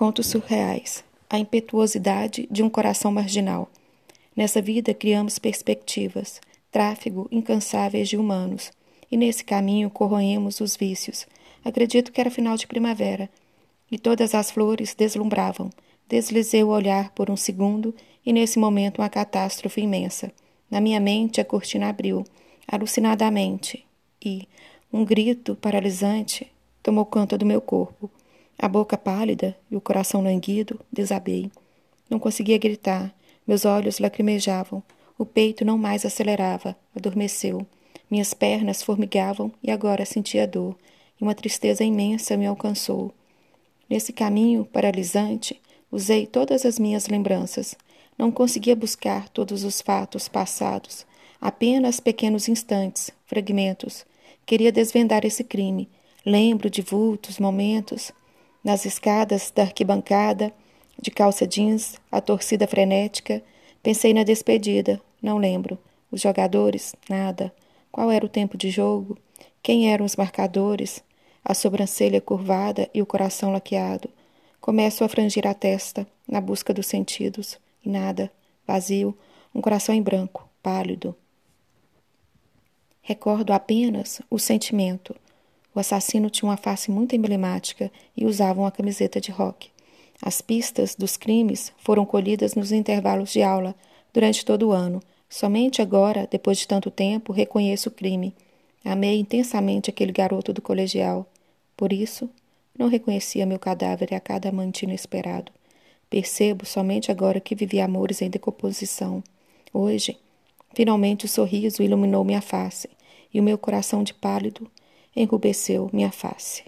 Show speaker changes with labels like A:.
A: Contos surreais. A impetuosidade de um coração marginal. Nessa vida criamos perspectivas, tráfego incansáveis de humanos, e nesse caminho corroemos os vícios. Acredito que era final de primavera, e todas as flores deslumbravam. Deslizei o olhar por um segundo, e nesse momento uma catástrofe imensa. Na minha mente a cortina abriu, alucinadamente, e um grito paralisante tomou conta do meu corpo. A boca pálida e o coração languido, desabei. Não conseguia gritar, meus olhos lacrimejavam, o peito não mais acelerava, adormeceu. Minhas pernas formigavam e agora sentia dor, e uma tristeza imensa me alcançou. Nesse caminho paralisante, usei todas as minhas lembranças. Não conseguia buscar todos os fatos passados, apenas pequenos instantes, fragmentos. Queria desvendar esse crime. Lembro de vultos, momentos, nas escadas da arquibancada, de calça jeans, a torcida frenética, pensei na despedida, não lembro. Os jogadores, nada. Qual era o tempo de jogo? Quem eram os marcadores? A sobrancelha curvada e o coração laqueado. Começo a frangir a testa, na busca dos sentidos, e nada. Vazio, um coração em branco, pálido. Recordo apenas o sentimento o assassino tinha uma face muito emblemática e usava uma camiseta de rock. As pistas dos crimes foram colhidas nos intervalos de aula durante todo o ano. Somente agora, depois de tanto tempo, reconheço o crime. Amei intensamente aquele garoto do colegial. Por isso, não reconhecia meu cadáver a cada amante inesperado. Percebo somente agora que vivi amores em decomposição. Hoje, finalmente o sorriso iluminou minha face, e o meu coração de pálido enrubesceu minha face.